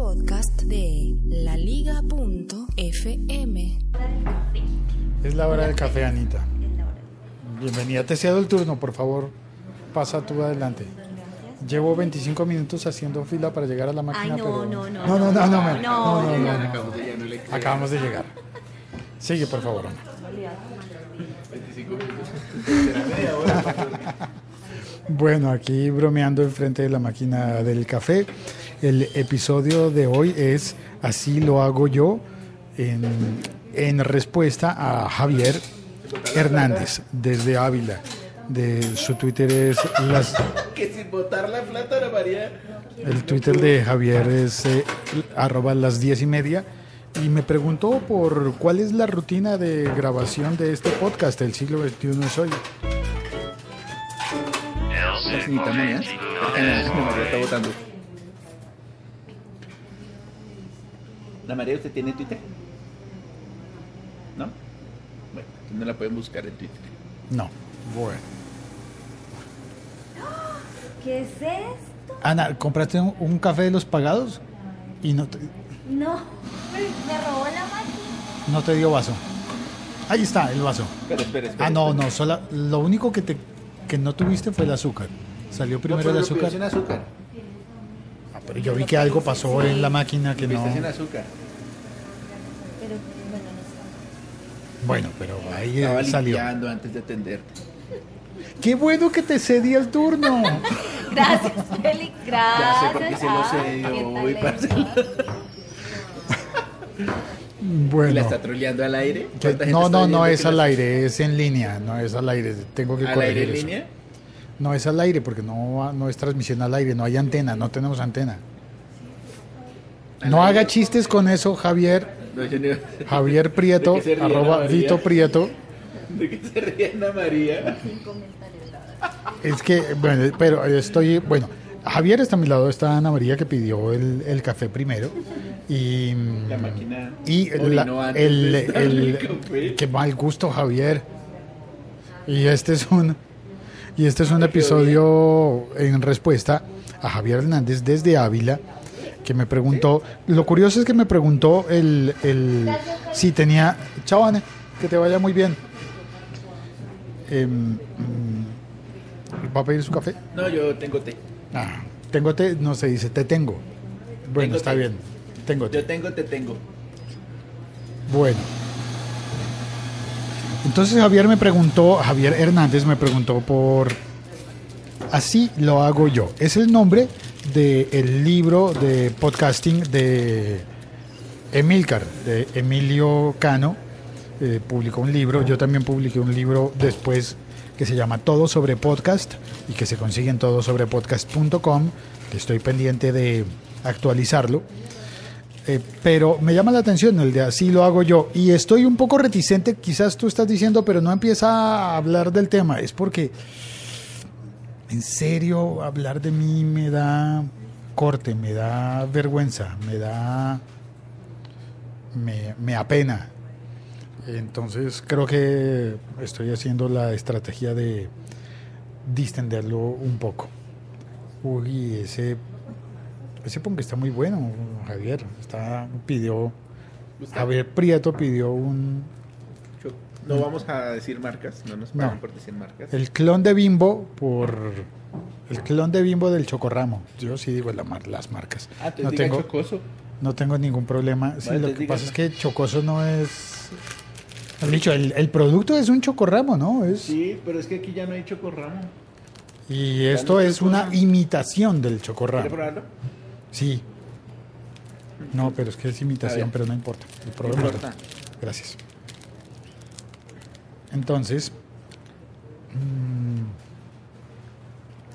podcast de laliga.fm. Es la hora del café, Anita. Bienvenida. Te cedo el turno, por favor. Pasa tú adelante. Llevo 25 minutos haciendo fila para llegar a la máquina, no, pero... no, no, no, no, no, no, no, no, no, no, no. Acabamos de, ya no le creo. Acabamos de llegar. Sigue, por favor. Ana. 25 minutos. Será media hora. Bueno, aquí bromeando enfrente de la máquina del café. El episodio de hoy es Así lo hago yo en, en respuesta a Javier Hernández desde Ávila. De su Twitter es las Que sin botar la plata, Ana María. el Twitter de Javier es eh, arroba las diez y media y me preguntó por cuál es la rutina de grabación de este podcast El siglo XXI es hoy. La señorita María. Ana María está votando. Ana María, ¿usted tiene Twitter? ¿No? Bueno, no la pueden buscar en Twitter. No, bueno. ¿Qué es esto? Ana, ¿compraste un, un café de los pagados? Y no te, No, me robó la máquina. no te dio vaso. Ahí está el vaso. Espera, espera, espera. Ah, no, no, sola, lo único que, te, que no tuviste fue el azúcar. Salió No, primero pero el azúcar. Pero yo vi que algo pasó en la máquina que no. azúcar. Pero bueno, no Bueno, pero ahí Estaba eh, salió. limpiando antes de atenderte. Qué bueno que te cedí el turno. Gracias, Félix, gracias. Ya sé por qué se lo Ah, cedió qué hoy, talento. parce. ¿Y Bueno. la está troleando al aire? que- ¿Cuánta gente no, está no, no que es la- al aire, es en línea, no es al aire. Tengo que ¿Al corregir aire en eso. línea? No es al aire porque no, no es transmisión al aire, no hay antena, no tenemos antena. ¿Al No haga chistes con eso, Javier. Javier Prieto, ¿De qué se ríe arroba? Vito Prieto. ¿De qué se ríe Ana María? Es que, bueno, pero estoy, bueno, Javier está a mi lado, está Ana María que pidió el, el café primero. Y, La máquina y la- el, el- el café. qué mal gusto, Javier. Y este es un, y este es un episodio en respuesta a Javier Hernández desde Ávila, que me preguntó, lo curioso es que me preguntó el, el si tenía, chao Ana, que te vaya muy bien. Em, mm, ¿Va a pedir su café? No, yo tengo té. Ah, tengo te, no se dice, te tengo. Bueno, Tengo está té. bien. Tengo te. Yo tengo, te tengo. Bueno. Entonces Javier me preguntó, Javier Hernández me preguntó por Así lo hago yo. Es el nombre del libro de podcasting de Emilcar, de Emilio Cano. Eh, publicó un libro, yo también publiqué un libro después que se llama Todo sobre Podcast y que se consigue en todosobrepodcast.com, que estoy pendiente de actualizarlo. Eh, pero me llama la atención el de así lo hago yo. Y estoy un poco reticente, quizás tú estás diciendo, pero no empieza a hablar del tema. Es porque, en serio, hablar de mí me da corte, me da vergüenza, me da. me, me apena. Entonces creo que estoy haciendo la estrategia de distenderlo un poco. Uy, ese ese ponque está muy bueno, Javier. Está, pidió. Javier Prieto pidió un, No vamos a decir marcas, no nos pagan No. por decir marcas. el clon de Bimbo por el clon de Bimbo del Chocorramo. Yo sí digo la mar- las marcas. Ah, no tengo, chocoso. no tengo ningún problema. Sí, Vale, lo que pasa es que Chocoso no es. Dicho, el, el producto es un chocorramo, ¿no? Es, Sí, pero es que aquí ya no hay chocorramo. y esto no es Chocorramo. una imitación del ¿Quiere chocorramo. probarlo? Sí. No, pero es que es imitación, pero no importa. El No problema importa. Gracias. Entonces, mm,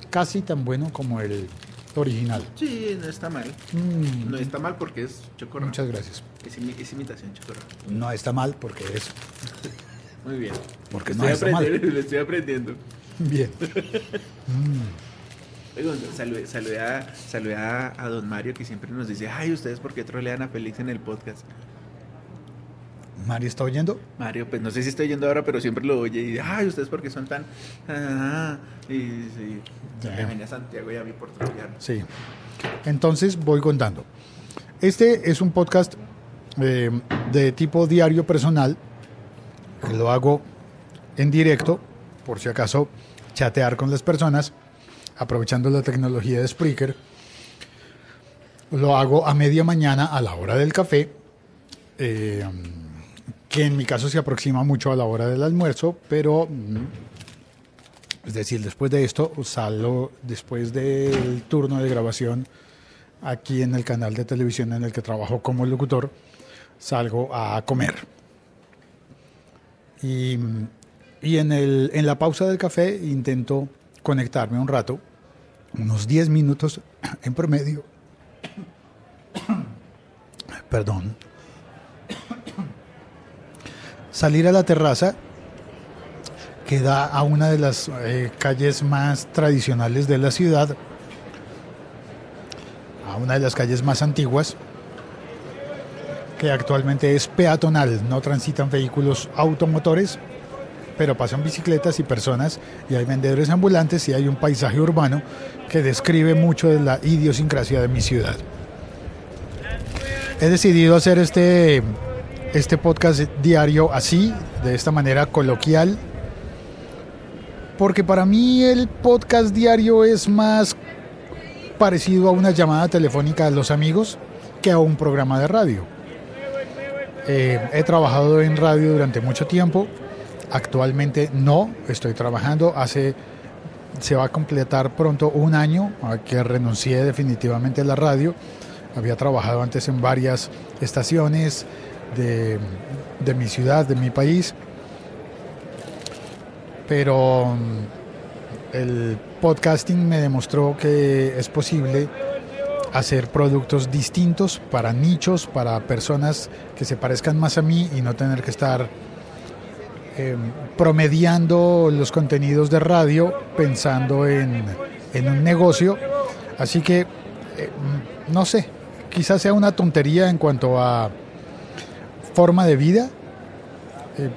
casi tan bueno como el original. Sí, no está mal. Mm, No está mal porque es chocorramo. Muchas gracias. Es, imi- es imitación chocorramo. No está mal porque es Muy bien. Porque estoy no está mal. Lo estoy aprendiendo. bien. Saludé, saludé a, saludé a, a don Mario que siempre nos dice, ay, ¿ustedes por qué trolean a Félix en el podcast? Mari está oyendo. Mario, pues no sé si estoy oyendo ahora, pero siempre lo oye y dice, ay, ¿ustedes por qué son tan...? ah, y, que venía a Santiago y a mí por trolear. Sí. Entonces voy contando. Este es un podcast eh, de tipo diario personal. Lo hago en directo, por si acaso chatear con las personas, aprovechando la tecnología de Spreaker. Lo hago a media mañana a la hora del café, eh, que en mi caso se aproxima mucho a la hora del almuerzo, pero mm, es decir, después de esto salgo después del turno de grabación aquí en el canal de televisión en el que trabajo como locutor, salgo a comer. Y, y en, el, en la pausa del café intento conectarme un rato, unos 10 minutos en promedio. Perdón. Salir a la terraza que da a una de las eh, calles más tradicionales de la ciudad, a una de las calles más antiguas, que actualmente es peatonal, no transitan vehículos automotores, pero pasan bicicletas y personas, y hay vendedores ambulantes y hay un paisaje urbano que describe mucho de la idiosincrasia de mi ciudad. He decidido hacer este, este podcast diario así, de esta manera coloquial, porque para mí el podcast diario es más parecido a una llamada telefónica a los amigos que a un programa de radio. Eh, he trabajado en radio durante mucho tiempo, actualmente no, estoy trabajando, hace se va a completar pronto un año a que renuncié definitivamente a la radio. Había trabajado antes en varias estaciones de, de mi ciudad, de mi país pero mm, el podcasting me demostró que es posible hacer productos distintos para nichos, para personas que se parezcan más a mí y no tener que estar eh, promediando los contenidos de radio pensando en, en un negocio. Así que, eh, no sé, quizás sea una tontería en cuanto a forma de vida. Eh,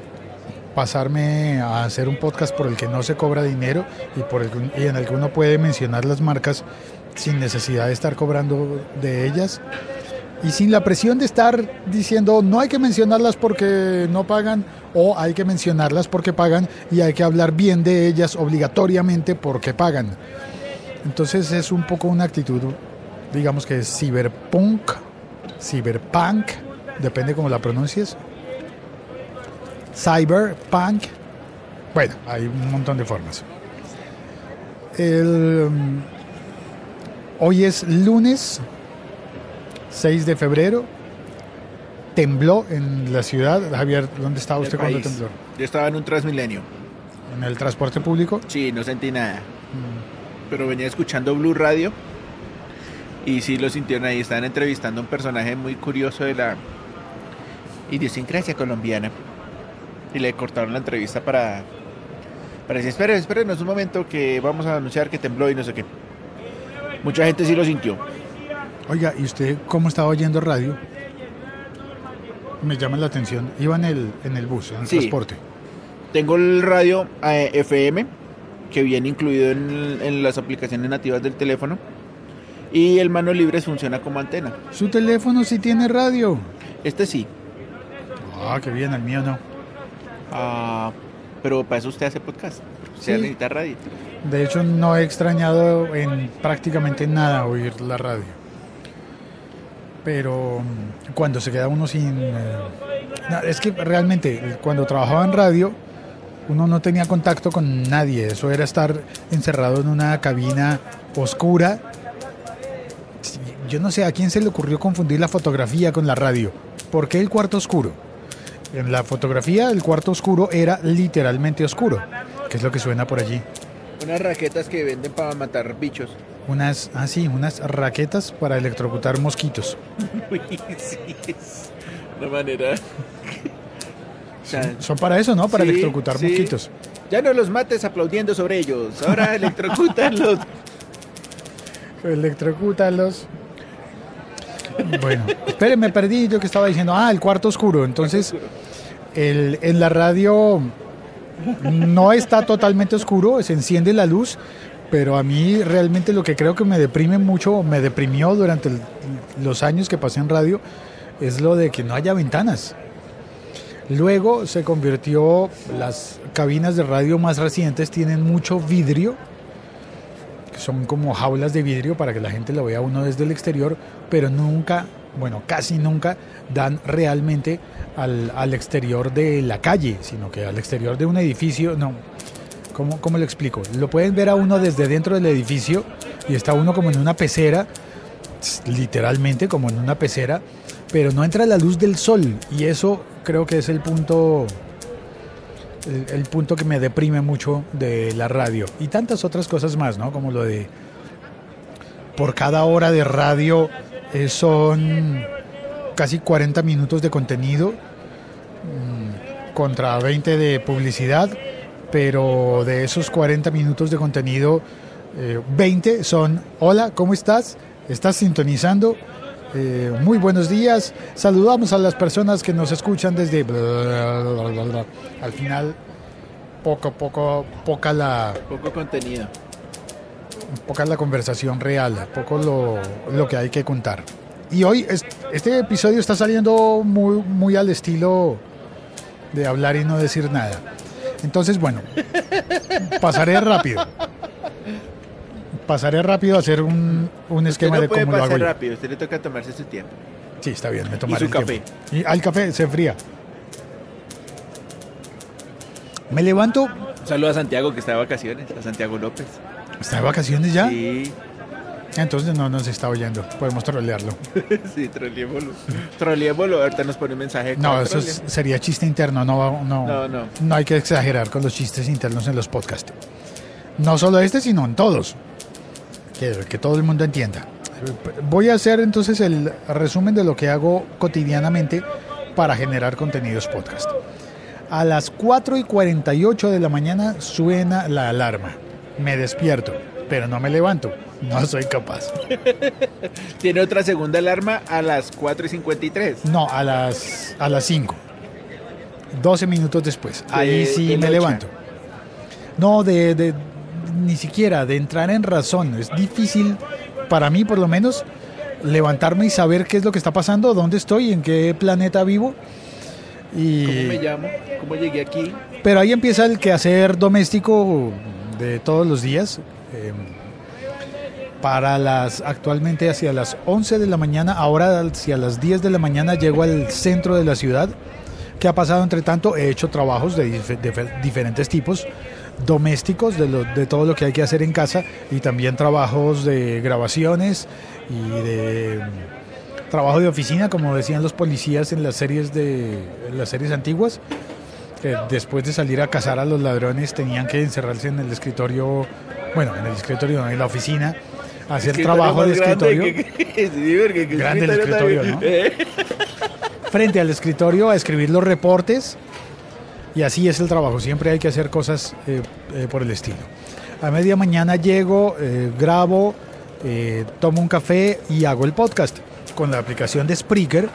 pasarme a hacer un podcast por el que no se cobra dinero y, por el, y en el que uno puede mencionar las marcas sin necesidad de estar cobrando de ellas y sin la presión de estar diciendo no hay que mencionarlas porque no pagan o hay que mencionarlas porque pagan y hay que hablar bien de ellas obligatoriamente porque pagan. Entonces es un poco una actitud, digamos que es cyberpunk, cyberpunk, depende cómo la pronuncies, cyberpunk. Bueno, hay un montón de formas. El, um, hoy es lunes 6 de febrero. Tembló en la ciudad. Javier, ¿dónde estaba usted cuando tembló? Yo estaba en un Transmilenio. ¿En el transporte público? Sí, no sentí nada. Pero venía escuchando Blue Radio y sí lo sintieron ahí. Estaban entrevistando a un personaje muy curioso de la idiosincrasia colombiana y le cortaron la entrevista para, para decir, esperen, esperen un momento que vamos a anunciar que tembló y no sé qué. Mucha gente sí lo sintió. Oiga, ¿y usted cómo estaba oyendo radio? Me llama la atención. Iba en el, en el bus, en el Sí. transporte. Tengo el radio eh, FM, que viene incluido en, en las aplicaciones nativas del teléfono. Y el mano libre funciona como antena. Su teléfono sí tiene radio. Este sí. Ah, qué bien, el mío no. Ah, pero para eso usted hace podcast. Usted Sí. necesita radio. De hecho, no he extrañado en prácticamente nada oír la radio. Pero cuando se queda uno sin... eh, es que realmente cuando trabajaba en radio, uno no tenía contacto con nadie. Eso era estar encerrado en una cabina oscura. Yo no sé a quién se le ocurrió confundir la fotografía con la radio. ¿Por qué el cuarto oscuro? En la fotografía el cuarto oscuro era literalmente oscuro, que es lo que suena por allí. Unas raquetas que venden para matar bichos. Unas, ah, sí, unas raquetas para electrocutar mosquitos. Sí, es una manera. Son para eso, ¿no? Para Sí, electrocutar sí. mosquitos. Ya no los mates aplaudiendo sobre ellos. Ahora electrocútalos. Electrocútalos. Bueno, espere, me perdí yo que estaba diciendo. Ah, el cuarto oscuro. Entonces, el, en la radio no está totalmente oscuro, se enciende la luz, pero a mí realmente lo que creo que me deprime mucho, me deprimió durante los años que pasé en radio es lo de que no haya ventanas. Luego se convirtió, las cabinas de radio más recientes tienen mucho vidrio, que son como jaulas de vidrio para que la gente lo vea uno desde el exterior, pero nunca, bueno, casi nunca dan realmente al, al exterior de la calle, sino que al exterior de un edificio, no. ¿Cómo, ¿Cómo lo explico? Lo pueden ver a uno desde dentro del edificio y está uno como en una pecera, literalmente como en una pecera, pero no entra la luz del sol y eso creo que es el punto el, punto que me deprime mucho de la radio y tantas otras cosas más, ¿no? Como lo de por cada hora de radio eh, son casi 40 minutos de contenido mmm, contra 20 de publicidad, pero de esos 40 minutos de contenido, eh, 20 son, hola, ¿cómo estás? ¿Estás sintonizando? Eh, muy buenos días. Saludamos a las personas que nos escuchan desde. Al final, poco, poco, poca la. Poco contenido. Poca la conversación real, poco lo, lo que hay que contar. Y hoy es, este episodio está saliendo muy, muy al estilo de hablar y no decir nada. Entonces, bueno, pasaré rápido pasaré rápido a hacer un, un esquema no de cómo lo hago. Yo. rápido, usted le toca tomarse su tiempo. Sí, está bien, me tomaré ¿Y su el café? tiempo. Y al café se fría. Me levanto. Saludo a Santiago que está de vacaciones, a Santiago López. ¿Está de vacaciones ya? Sí. Entonces no nos está oyendo. Podemos trolearlo. sí, troleémoslo. troleémoslo. Ahorita nos pone un mensaje. No, eso es, sería chiste interno. No, no, no, no. No hay que exagerar con los chistes internos en los podcasts. No solo este, sino en todos. Que, que, todo el mundo entienda. Voy a hacer entonces el resumen de lo que hago cotidianamente para generar contenidos podcast. A las 4 y 48 de la mañana suena la alarma. Me despierto, pero no me levanto. No soy capaz. ¿Tiene otra segunda alarma a las 4 y 53? No, a las, a las 5. 12 minutos después. Ahí sí me levanto. No, de, de, ni siquiera de entrar en razón. Es difícil, para mí por lo menos, levantarme y saber qué es lo que está pasando, dónde estoy, en qué planeta vivo. Y... ¿Cómo me llamo? ¿Cómo llegué aquí? Pero ahí empieza el quehacer doméstico de todos los días. Eh, para las actualmente hacia las 11 de la mañana, ahora hacia las 10 de la mañana llego al centro de la ciudad. ¿Qué ha pasado entre tanto? He hecho trabajos de, dif de diferentes tipos domésticos de, lo, de, todo lo que hay que hacer en casa y también trabajos de grabaciones y de trabajo de oficina como decían los policías en las series de las series antiguas que después de salir a cazar a los ladrones tenían que encerrarse en el escritorio bueno en el escritorio en la oficina hacer trabajo de escritorio que, que, sí, que, grande el escritorio ¿no? frente al escritorio a escribir los reportes y así es el trabajo, siempre hay que hacer cosas eh, eh, por el estilo. A media mañana llego, eh, grabo, tomo un café y hago el podcast con la aplicación de Spreaker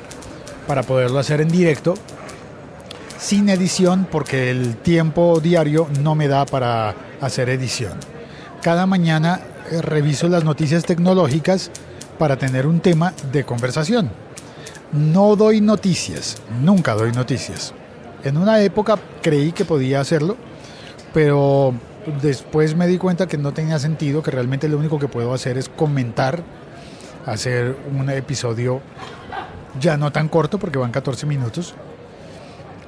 para poderlo hacer en directo, sin edición porque el tiempo diario no me da para hacer edición. Cada mañana reviso las noticias tecnológicas para tener un tema de conversación. No doy noticias, nunca doy noticias. En una época creí que podía hacerlo, pero después me di cuenta que no tenía sentido, que realmente lo único que puedo hacer es comentar, hacer un episodio ya no tan corto porque van 14 minutos,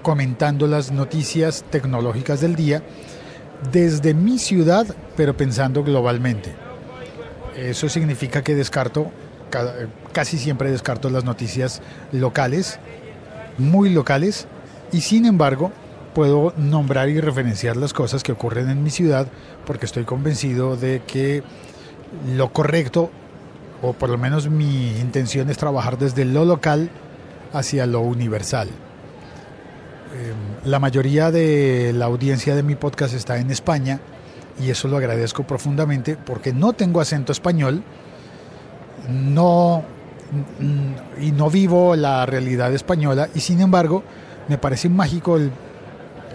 comentando las noticias tecnológicas del día desde mi ciudad, pero pensando globalmente. Eso significa que descarto, casi siempre descarto las noticias locales, muy locales, y sin embargo puedo nombrar y referenciar las cosas que ocurren en mi ciudad porque estoy convencido de que lo correcto, o por lo menos mi intención es trabajar desde lo local hacia lo universal. La mayoría de la audiencia de mi podcast está en España y eso lo agradezco profundamente porque no tengo acento español, no y no vivo la realidad española y sin embargo me parece mágico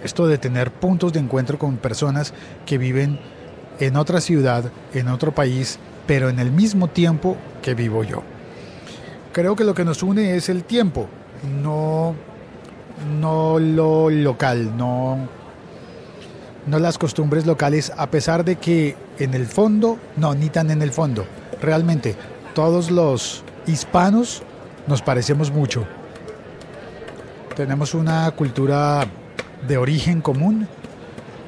esto de tener puntos de encuentro con personas que viven en otra ciudad, en otro país, pero en el mismo tiempo que vivo yo. creo que lo que nos une es el tiempo, no, no lo local, no, no las costumbres locales, a pesar de que en el fondo, no, ni tan en el fondo, realmente todos los hispanos nos parecemos mucho. Tenemos una cultura de origen común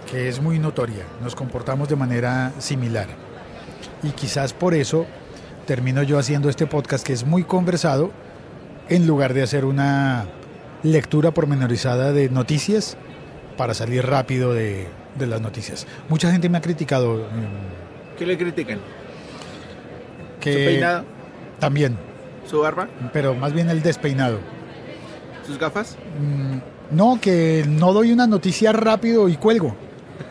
que es muy notoria, nos comportamos de manera similar. Y quizás por eso termino yo haciendo este podcast que es muy conversado en lugar de hacer una lectura pormenorizada de noticias para salir rápido de, de las noticias. Mucha gente me ha criticado mm, ¿Qué le critican? que ¿Su peinado? también, ¿Su barba? pero más bien el despeinado. ¿Sus gafas? Mm, No, que no doy una noticia rápido y cuelgo.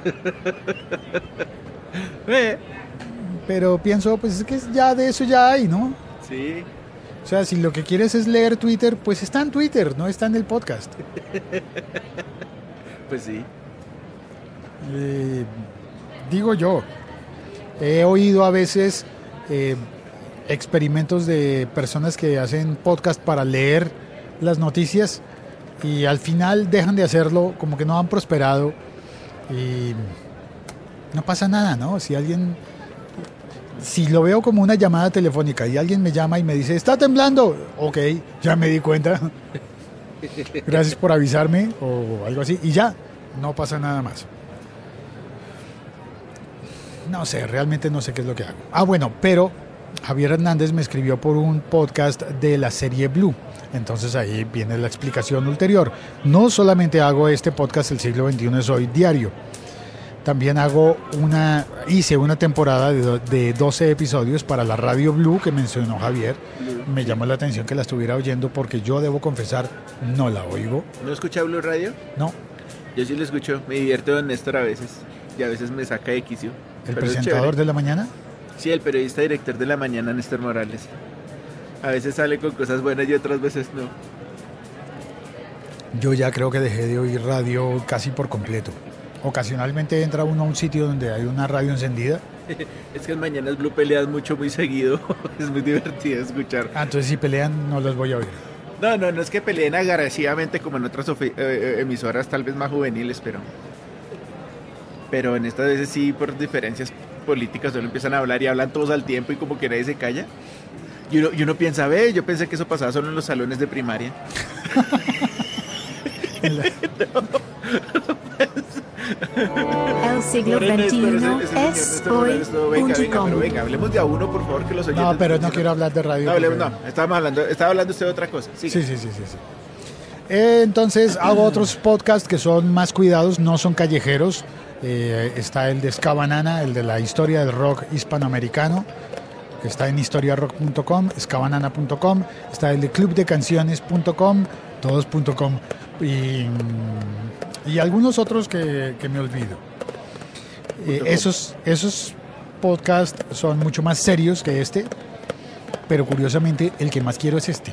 Eh, Pero pienso, pues es que ya de eso ya hay, ¿no? Sí. O sea, si lo que quieres es leer Twitter, pues está en Twitter, no está en el podcast. Pues sí. Eh, digo yo, he oído a veces eh, experimentos de personas que hacen podcast para leer las noticias y al final dejan de hacerlo, como que no han prosperado y no pasa nada, ¿no? Si alguien, si lo veo como una llamada telefónica y alguien me llama y me dice, está temblando, ok, ya me di cuenta, gracias por avisarme o algo así y ya, no pasa nada más. No sé, realmente no sé qué es lo que hago. Ah, bueno, pero Javier Hernández me escribió por un podcast de la serie Blue. Entonces ahí viene la explicación ulterior. No solamente hago este podcast El siglo XXI soy diario. También hago una, hice una temporada de, do- de 12 episodios para la radio Blue que mencionó Javier. Me llamó la atención que la estuviera oyendo porque yo debo confesar, no la oigo. ¿No escucha Blue Radio? No, Yo sí lo escucho. Me divierto Don Néstor a veces. Y a veces me saca de quicio. El presentador de la mañana. Sí, el periodista director de la mañana, Néstor Morales. A veces sale con cosas buenas y otras veces no. Yo ya creo que dejé de oír radio casi por completo. Ocasionalmente entra uno a un sitio donde hay una radio encendida. Es que en Mañanas Blue peleas mucho, muy seguido. es muy divertido escuchar. Ah, entonces si pelean no los voy a oír. No, no, no es que peleen agresivamente como en otras eh, eh, emisoras tal vez más juveniles, pero... Pero en estas veces sí, por diferencias políticas, solo empiezan a hablar y hablan todos al tiempo y como que nadie se calla. Y uno, y uno piensa, ve, yo pensé que eso pasaba solo en los salones de primaria. El siglo XXI es hoy.com. venga, hablemos de a uno, por favor, que los oyentes... No, pero no quiero hablar de radio. No, hablemos, porque- no, estábamos hablando, estaba hablando usted de otra cosa. Sí. Sí, sí, sí, sí. entonces hago otros podcasts que son más cuidados, no son callejeros. Eh, está el de Escabanana, el de la historia del rock hispanoamericano. que Está en historiarock.com, escabanana.com. Está el de clubdecanciones.com, todos.com. Y, mm, y algunos otros que, que me olvido. Eh, esos, esos podcasts son mucho más serios que este, pero curiosamente el que más quiero es este,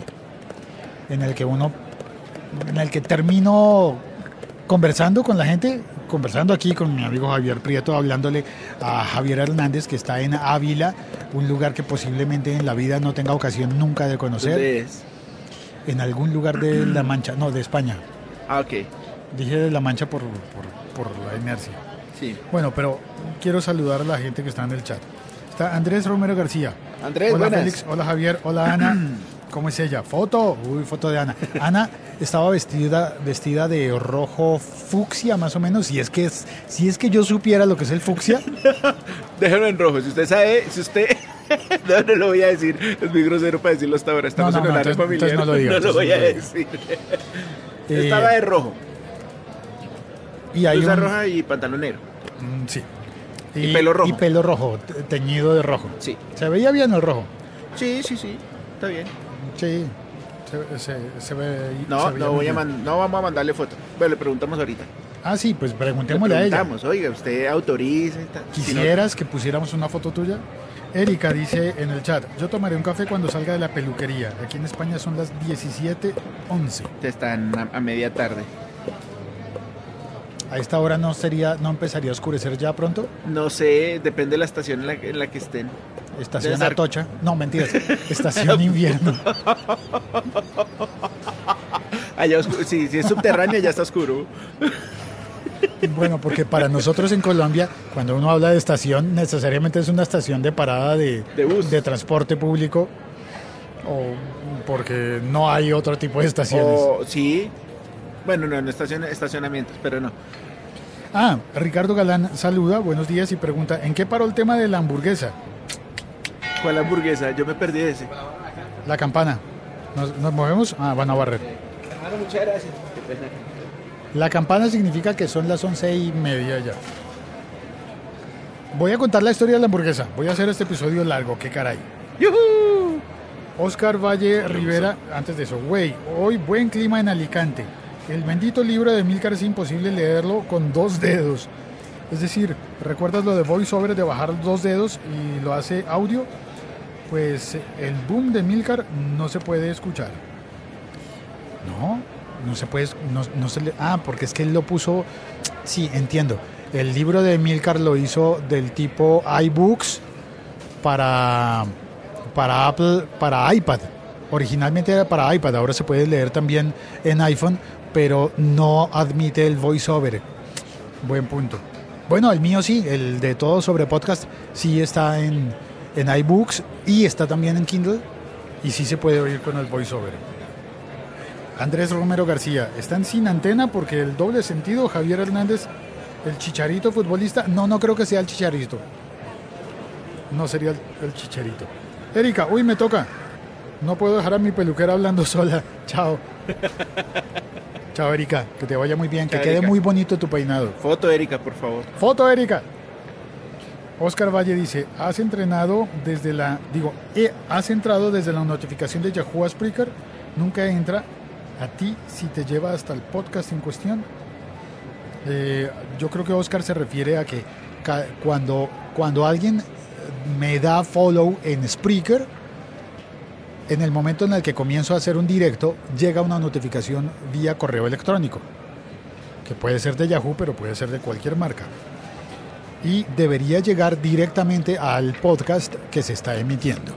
en el que uno, en el que termino conversando con la gente, conversando aquí con mi amigo Javier Prieto, hablándole a Javier Hernández, que está en Ávila, un lugar que posiblemente en la vida no tenga ocasión nunca de conocer, ¿Dónde es? en algún lugar de La Mancha, no, de España. Ah, ok. Dije de La Mancha por, por, por la inercia. Sí. Bueno, pero quiero saludar a la gente que está en el chat. Está Andrés Romero García. Andrés, hola buenas. Félix, hola Javier, hola Ana. ¿Cómo es ella? Foto, uy, foto de Ana. Ana estaba vestida, vestida de rojo fucsia más o menos. Si es que es, si es que yo supiera lo que es el fucsia, Déjalo en rojo. Si usted sabe, si usted. no, no lo voy a decir. Es muy grosero para decirlo hasta ahora. Estamos No, no, en no, horario entonces- familiar. no lo No voy a no decir. Eh, Estaba de rojo. y hay un- roja y pantalón negro. mm, sí. Y pelo rojo. Y pelo rojo, te- teñido de rojo. Sí. Se veía bien el rojo. Sí, sí, sí. Está bien. Sí. Se, se- se ve. No, no, voy a man- no vamos a mandarle foto. Bueno, le preguntamos ahorita. Ah, sí, pues Le preguntémosle a ella. preguntamos, oiga, usted autoriza tal. Si no- ¿Quisieras que pusiéramos una foto tuya? Erika dice en el chat, yo tomaré un café cuando salga de la peluquería. Aquí en España son las 17.11. están a, a media tarde. A esta hora no sería, no empezaría a oscurecer ya pronto. No sé, depende de la estación en la, en la que estén. Estación ser- Atocha. No, mentiras. Estación invierno. Allá sí, si es subterránea ya está oscuro. Bueno, porque para nosotros en Colombia, cuando uno habla de estación, necesariamente es una estación de parada de, De bus. transporte público o porque no hay otro tipo de estaciones. O sí. Bueno, no, no estacion- estacionamientos, pero no. Ah, Ricardo Galán saluda, buenos días y pregunta, ¿en qué paró el tema de la hamburguesa? ¿Cuál hamburguesa? Yo me perdí de ese. La campana. ¿Nos, nos movemos? Ah, van a barrer. Muchas gracias. La campana significa que son las once y media ya. Voy a contar la historia de la hamburguesa. Voy a hacer este episodio largo, qué caray. ¡Yujú! Oscar Valle Rivera, antes de eso, güey, hoy buen clima en Alicante. El bendito libro de Milcar es imposible leerlo con dos dedos. Es decir, ¿recuerdas lo de VoiceOver de bajar dos dedos y lo hace audio? Pues el boom de Milcar no se puede escuchar. No, no se puede, no, no se le, ah, porque es que él lo puso, sí, entiendo. El libro de Milcar lo hizo del tipo iBooks para, para Apple, para iPad. Originalmente era para iPad, ahora se puede leer también en iPhone, pero no admite el voiceover. Buen punto. Bueno, el mío sí, el de todo sobre podcast, sí está en, en iBooks y está también en Kindle y sí se puede oír con el voiceover. Andrés Romero García, están sin antena porque el doble sentido, Javier Hernández, el chicharito futbolista, no, no creo que sea el chicharito. No sería el, el chicharito. Erika, uy, me toca. No puedo dejar a mi peluquera hablando sola. Chao. Chao, Erika. Que te vaya muy bien. Que quede Erika. muy bonito tu peinado. Foto, Erika, por favor. Foto, Erika. Oscar Valle dice, has entrenado desde la, digo, eh, has entrado desde la notificación de Yahoo a Spreaker, nunca entra a ti si te lleva hasta el podcast en cuestión. Eh, yo creo que Oscar se refiere a que cuando, cuando alguien me da follow en Spreaker, en el momento en el que comienzo a hacer un directo, llega una notificación vía correo electrónico, que puede ser de Yahoo, pero puede ser de cualquier marca. Y debería llegar directamente al podcast que se está emitiendo.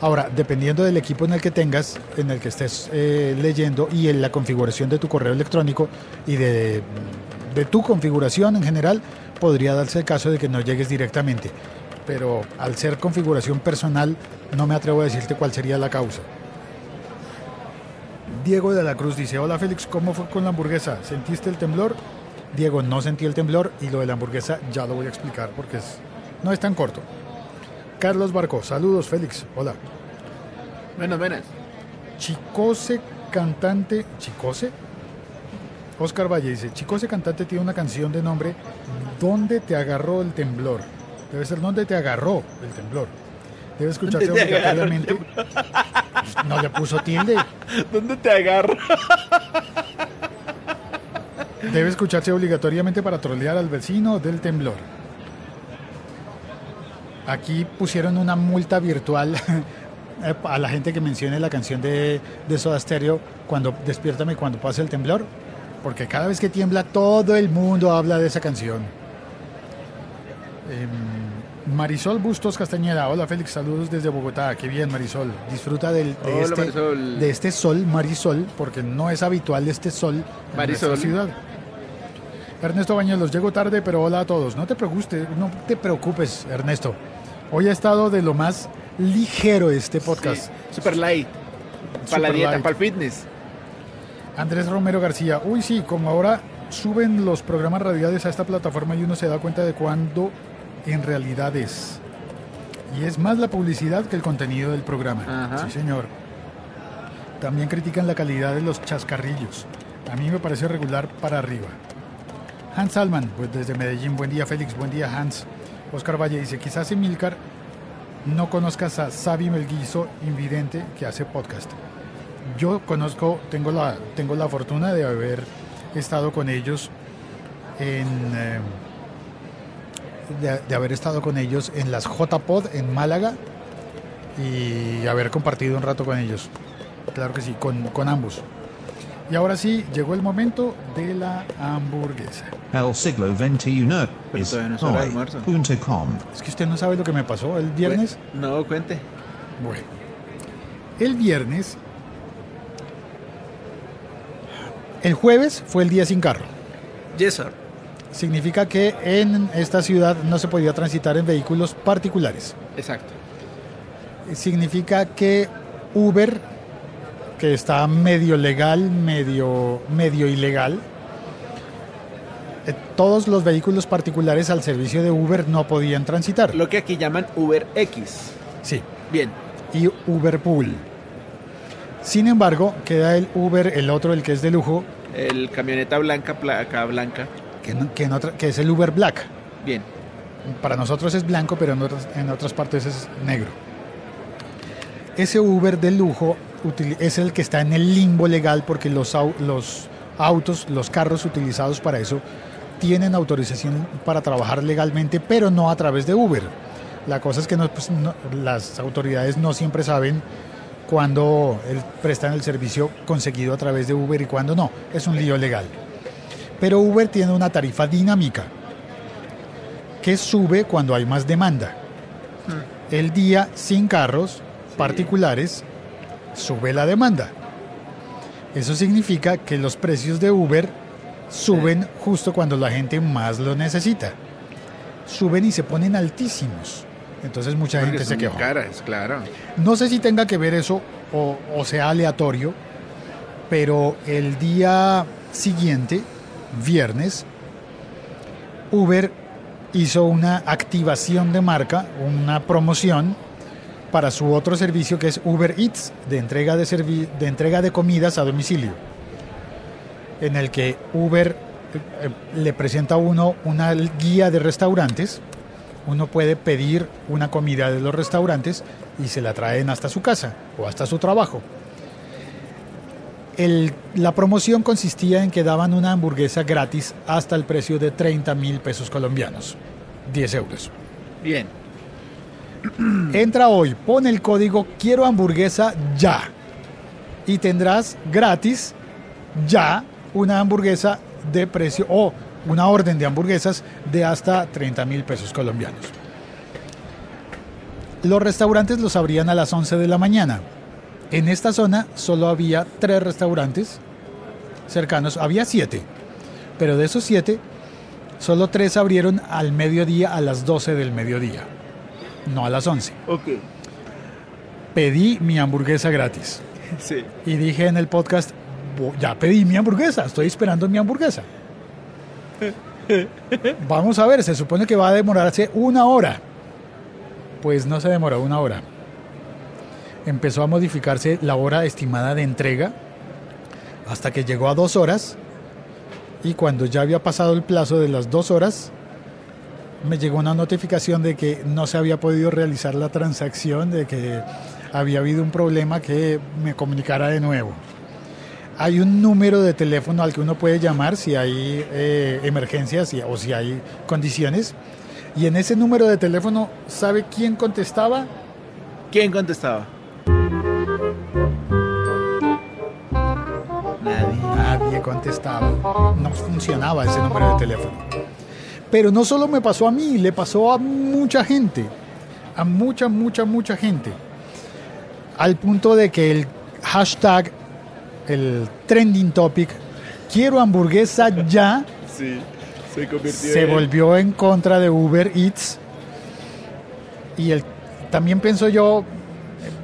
Ahora, dependiendo del equipo en el que tengas, en el que estés eh, leyendo y en la configuración de tu correo electrónico y de, de tu configuración en general, podría darse el caso de que no llegues directamente. Pero al ser configuración personal, no me atrevo a decirte cuál sería la causa. Diego de la Cruz dice, hola Félix, ¿cómo fue con la hamburguesa? ¿Sentiste el temblor? Diego, no sentí el temblor y lo de la hamburguesa ya lo voy a explicar porque es, no es tan corto. Carlos Barco, saludos Félix, hola. Menos, menos. Chicose cantante, Chicose. Oscar Valle dice, Chicose cantante tiene una canción de nombre ¿Dónde te agarró el temblor? Debe ser ¿Dónde te agarró el temblor? Debe escucharse ¿Dónde te agarró el obligatoriamente. No le puso tilde. ¿Dónde te agarro? Debe escucharse obligatoriamente para trolear al vecino del temblor. Aquí pusieron una multa virtual eh, a la gente que mencione la canción de, de Soda Stereo cuando despiértame cuando pase el temblor, porque cada vez que tiembla todo el mundo habla de esa canción. Em, Marisol Bustos Castañeda, hola Félix, saludos desde Bogotá, qué bien Marisol, disfruta del, de, Hola, este, Marisol. de este sol Marisol, porque no es habitual este sol en Marisol. nuestra ciudad. Ernesto Bañuelos, llego tarde, pero hola a todos. No te preocupes, no te preocupes, Ernesto. Hoy ha estado de lo más ligero este podcast. Sí, super light. Para la dieta, para el fitness. Andrés Romero García, uy sí, como ahora suben los programas radiales a esta plataforma y uno se da cuenta de cuándo en realidad es. Y es más la publicidad que el contenido del programa. Ajá. Sí, señor. También critican la calidad de los chascarrillos. A mí me parece regular para arriba. Hans Salman, pues desde Medellín, buen día Félix, buen día Hans. Oscar Valle dice, quizás Emilcar no conozcas a Sabi Melguizo, invidente, que hace podcast. Yo conozco, tengo la, tengo la fortuna de haber estado con ellos en... eh, de, haber estado con ellos en las JPod en Málaga y haber compartido un rato con ellos. Claro que sí, con, con ambos. Y ahora sí, llegó el momento de la hamburguesa. El siglo XXI es hoy.com. Es que usted no sabe lo que me pasó el viernes. No, cuente. Bueno, el viernes, el jueves fue el día sin carro. Yes, sir. Significa que en esta ciudad no se podía transitar en vehículos particulares. Exacto. Significa que Uber, que está medio legal, medio, medio ilegal, eh, todos los vehículos particulares al servicio de Uber no podían transitar. Lo que aquí llaman Uber X. Sí, Bien. y Uber Pool. Sin embargo, queda el Uber, el otro, el que es de lujo, El camioneta blanca, placa blanca. que, no- que es el Uber Black. Bien. Para nosotros es blanco, pero en otras, en otras partes es negro. Ese Uber de lujo es el que está en el limbo legal porque los, au- los autos, los carros utilizados para eso, tienen autorización para trabajar legalmente, pero no a través de Uber. La cosa es que no, pues, no- las autoridades no siempre saben cuándo prestan el servicio conseguido a través de Uber y cuándo no. Es un lío legal. Pero Uber tiene una tarifa dinámica que sube cuando hay más demanda. El día sin carros particulares sube la demanda. Eso significa que los precios de Uber suben justo cuando la gente más lo necesita. Suben y se ponen altísimos. Entonces mucha Porque gente se quejó. caras, claro. No sé si tenga que ver eso o, o sea aleatorio, pero el día siguiente, viernes, Uber hizo una activación de marca, una promoción para su otro servicio que es Uber Eats, de entrega de, de, entrega de comidas a domicilio, en el que Uber eh, le presenta a uno una guía de restaurantes uno puede pedir una comida de los restaurantes y se la traen hasta su casa o hasta su trabajo. El- la promoción consistía en que daban una hamburguesa gratis hasta el precio de 30 mil pesos colombianos, 10 euros. Bien. Entra hoy, pone el código quiero hamburguesa ya y tendrás gratis ya una hamburguesa de precio o una orden de hamburguesas de hasta 30 mil pesos colombianos. Los restaurantes los abrían a las 11 de la mañana. En esta zona solo había tres restaurantes cercanos, había siete, pero de esos siete, solo tres abrieron al mediodía a las 12 del mediodía, no a las 11 Ok. pedí mi hamburguesa gratis. Sí. Y dije en el podcast, "Bo- ya pedí mi hamburguesa, estoy esperando mi hamburguesa. Vamos a ver, se supone que va a demorarse una hora. Pues no se demoró una hora. Empezó a modificarse la hora estimada de entrega hasta que llegó a dos horas. Y cuando ya había pasado el plazo de las dos horas, me llegó una notificación de que no se había podido realizar la transacción, de que había habido un problema que me comunicara de nuevo. Hay un número de teléfono al que uno puede llamar si hay eh, emergencias o si hay condiciones. Y en ese número de teléfono, ¿sabe quién contestaba? ¿Quién contestaba? Nadie. Nadie contestaba. No funcionaba ese número de teléfono. Pero no solo me pasó a mí, le pasó a mucha gente. A mucha, mucha, mucha gente. Al punto de que el hashtag, el trending topic, quiero hamburguesa ya, Sí. Se convirtió se en- volvió en contra de Uber Eats. Y el, también pienso yo,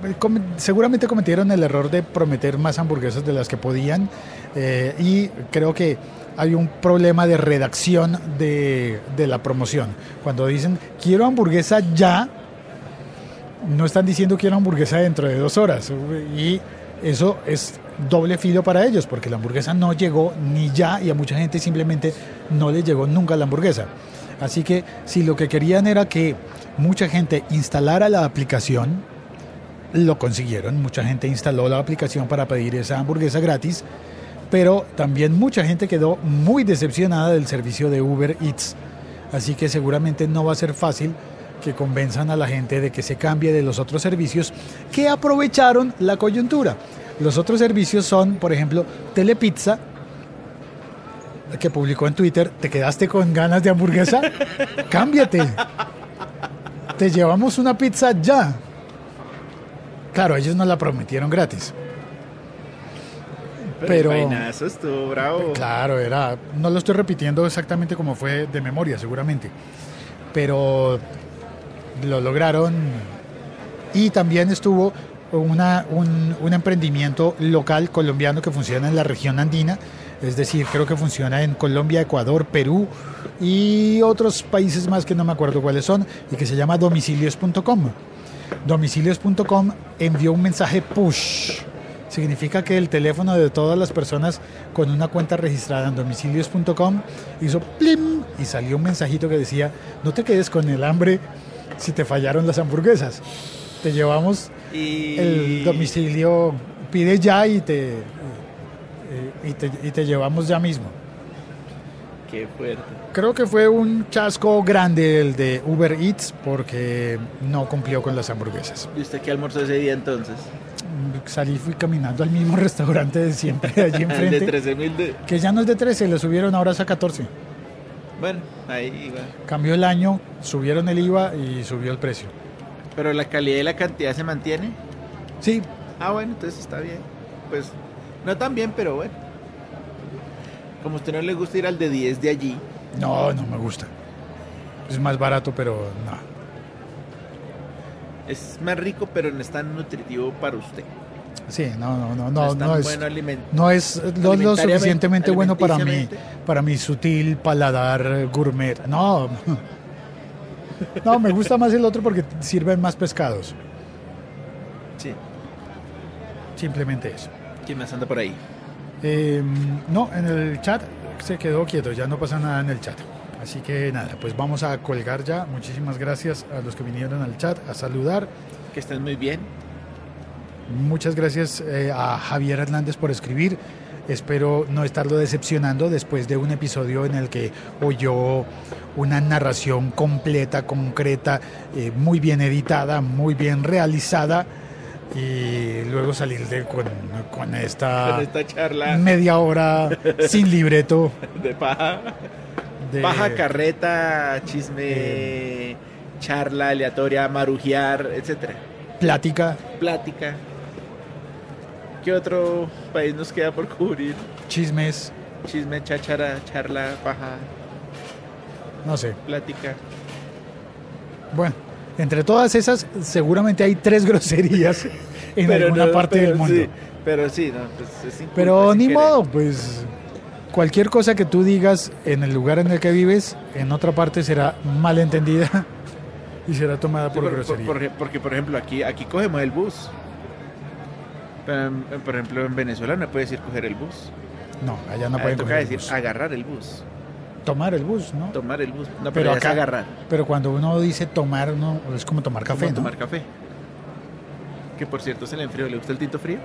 eh, seguramente cometieron el error de prometer más hamburguesas de las que podían. eh, y creo que hay un problema de redacción de, de la promoción. Cuando dicen quiero hamburguesa ya, no están diciendo quiero hamburguesa dentro de dos horas. Y eso es doble filo para ellos, porque la hamburguesa no llegó ni ya y a mucha gente simplemente no le llegó nunca la hamburguesa. Así que si lo que querían era que mucha gente instalara la aplicación, lo consiguieron. Mucha gente instaló la aplicación para pedir esa hamburguesa gratis, pero también mucha gente quedó muy decepcionada del servicio de Uber Eats. Así que seguramente no va a ser fácil que convenzan a la gente de que se cambie de los otros servicios que aprovecharon la coyuntura. Los otros servicios son, por ejemplo, Telepizza, que publicó en Twitter, ¿te quedaste con ganas de hamburguesa? Cámbiate. Te llevamos una pizza ya. Claro, ellos nos la prometieron gratis. Pero- el vainazo estuvo bravo. Claro, era. No lo estoy repitiendo exactamente como fue de memoria, seguramente. Pero lo lograron. Y también estuvo una, un, un emprendimiento local colombiano que funciona en la región andina. Es decir, creo que funciona en Colombia, Ecuador, Perú y otros países más que no me acuerdo cuáles son, y que se llama domicilios.com. Domicilios.com envió un mensaje push. Significa que el teléfono de todas las personas con una cuenta registrada en domicilios.com hizo plim y salió un mensajito que decía, no te quedes con el hambre si te fallaron las hamburguesas. Te llevamos Y... el domicilio, pide ya y te, eh, y te, y te llevamos ya mismo. Qué fuerte. Creo que fue un chasco grande el de Uber Eats porque no cumplió con las hamburguesas. ¿Y usted qué almorzó ese día entonces? Salí, fui caminando al mismo restaurante de siempre, allí El de enfrente. 13 mil de... Que ya no es de 13, le subieron ahora es a 14. Bueno, ahí va. Cambió el año, subieron el IVA y subió el precio. Pero la calidad y la cantidad se mantiene. Sí, Ah, bueno, entonces está bien. Pues no tan bien, pero bueno. Como a usted no le gusta ir al de 10 de allí, no, no me gusta. Es más barato, pero no. Es más rico, pero no es tan nutritivo para usted. Sí, no, no, no, No, no, es no es, no es lo, suficientemente bueno para mí, para mi sutil paladar gourmet. No, no, me gusta más el otro porque sirven más pescados. Sí. Simplemente eso. ¿Quién más anda por ahí? Eh, no, en el chat se quedó quieto, ya no pasa nada en el chat. Así que nada, pues vamos a colgar ya. Muchísimas gracias a los que vinieron al chat a saludar. Que estén muy bien. Muchas gracias eh, a Javier Hernández por escribir. Espero no estarlo decepcionando después de un episodio en el que oyó una narración completa, concreta, eh, muy bien editada, muy bien realizada y luego salir de, con, con esta Con esta charla media hora sin libreto de paja. De Paja, carreta, chisme, charla aleatoria, marujear, etcétera. plática, Plática. ¿Qué otro país nos queda por cubrir? chismes, Chisme, cháchara, charla, paja, no sé. plática. Bueno, entre todas esas seguramente hay tres groserías en alguna no, parte del mundo. sí, pero sí, no, pues es Pero ni querer. modo, pues cualquier cosa que tú digas en el lugar en el que vives, en otra parte será malentendida y será tomada Sí, por por- grosería. por- porque, por ejemplo, aquí, aquí cogemos el bus. Pero, en- por ejemplo, en Venezuela no puedes ir coger el bus. No, allá no pueden coger el decir bus. agarrar el bus. tomar el bus, ¿no? Tomar el bus. No, pero, Pero es acá- agarrar. Pero cuando uno dice tomar, no, es como tomar café, Como ¿no? tomar café. Que por cierto se le enfrió. ¿Le gusta el tinto frío?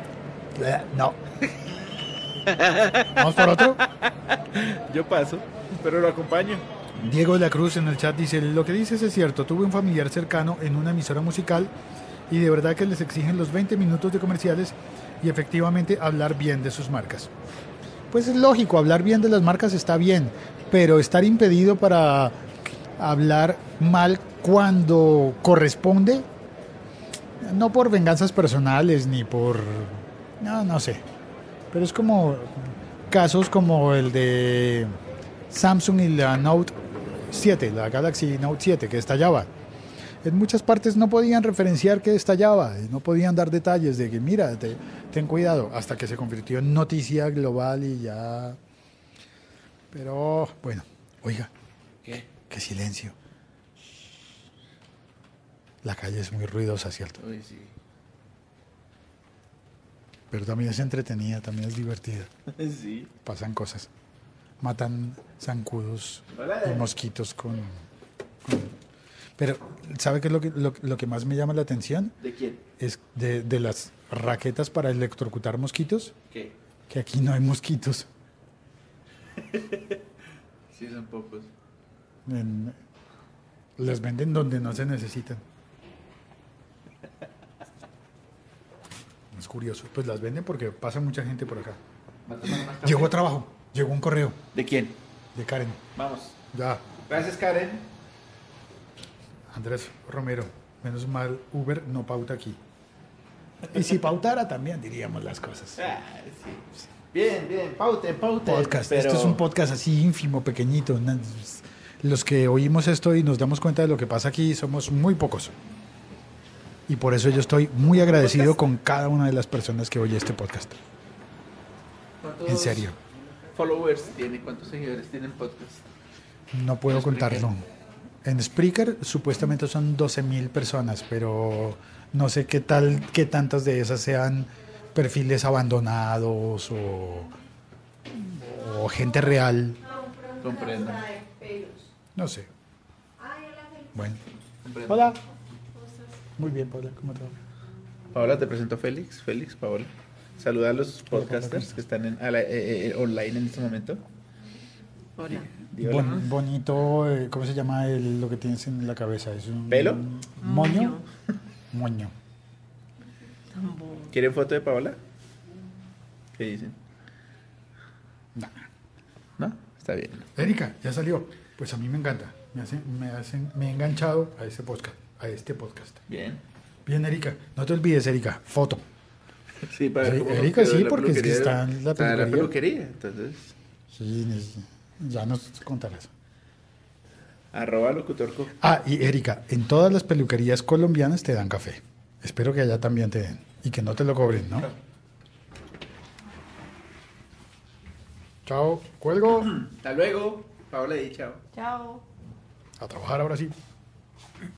Eh, No. Vamos por otro. Yo paso, pero lo acompaño. Diego de la Cruz en el chat dice, lo que dices es cierto, tuve un familiar cercano en una emisora musical y de verdad que les exigen los 20 minutos de comerciales y efectivamente hablar bien de sus marcas. Pues es lógico, hablar bien de las marcas está bien, pero estar impedido para hablar mal cuando corresponde, no por venganzas personales ni por... No, no sé. Pero es como casos como el de Samsung y la Note 7, la Galaxy Note 7, que estallaba. En muchas partes no podían referenciar que estallaba, no podían dar detalles de que, mira, te- ten cuidado, hasta que se convirtió en noticia global y ya. Pero, bueno, oiga, ¿Qué? qué silencio. La calle es muy ruidosa, ¿cierto? Uy, sí. Pero también es entretenida, también es divertida. Sí. Pasan cosas. Matan zancudos y mosquitos con, con- Pero, ¿sabe qué es lo que, lo, lo que más me llama la atención? ¿De quién? Es de, de las raquetas para electrocutar mosquitos, ¿Qué? que aquí no hay mosquitos. Sí, son pocos. En- las venden donde no se necesitan. Es curioso. Pues las venden porque pasa mucha gente por acá. ¿Va a? Llegó trabajo, llegó un correo ¿De quién? de Karen. Vamos. Ya, Gracias, Karen. Andrés Romero. Menos mal, Uber no pauta aquí. Y si pautara también diríamos las cosas. Ah, sí. Bien, bien. Pauten, pauten. Podcast. pero- Esto es un podcast así ínfimo, pequeñito. Los que oímos esto y nos damos cuenta de lo que pasa aquí somos muy pocos. Y por eso yo estoy muy agradecido con cada una de las personas que oye este podcast. ¿Cuántos En serio. Followers tiene, ¿cuántos seguidores tiene el podcast? No puedo contarlo. En Spreaker supuestamente son 12.000 personas, pero no sé qué tal, qué tantas de esas sean perfiles abandonados o, o gente real. Comprendo. No sé. Bueno. comprendo. Hola. Muy bien, Paula. ¿Cómo te va? Paola, te presento Félix. Félix, Paola. Saluda a los podcasters que están en, a la- eh, eh, online en este momento. Hola. Di hola. Bon- bonito, eh, ¿cómo se llama el- lo que tienes en la cabeza? ¿Es un ¿Pelo? Moño. Moño. ¿Quieren foto de Paola? ¿Qué dicen? Nah. ¿No? Está bien. Erika, ya salió. Pues a mí me encanta. Me, hacen, me, hacen, me he enganchado a este podcast. A este podcast. Bien. Bien, Erika. No te olvides, Erika. Foto. Sí, para Sí, ver cómo Erika, sí, porque es que peluquería. está en la Está en la peluquería. peluquería. Entonces, Sí, ya nos contarás. arroba locutorco. Ah, y Erika, en todas las peluquerías colombianas te dan café. Espero que allá también te den. Y que no te lo cobren, ¿no? Chao. Cuelgo. Hasta luego. Paola y chao. Chao. A trabajar ahora sí.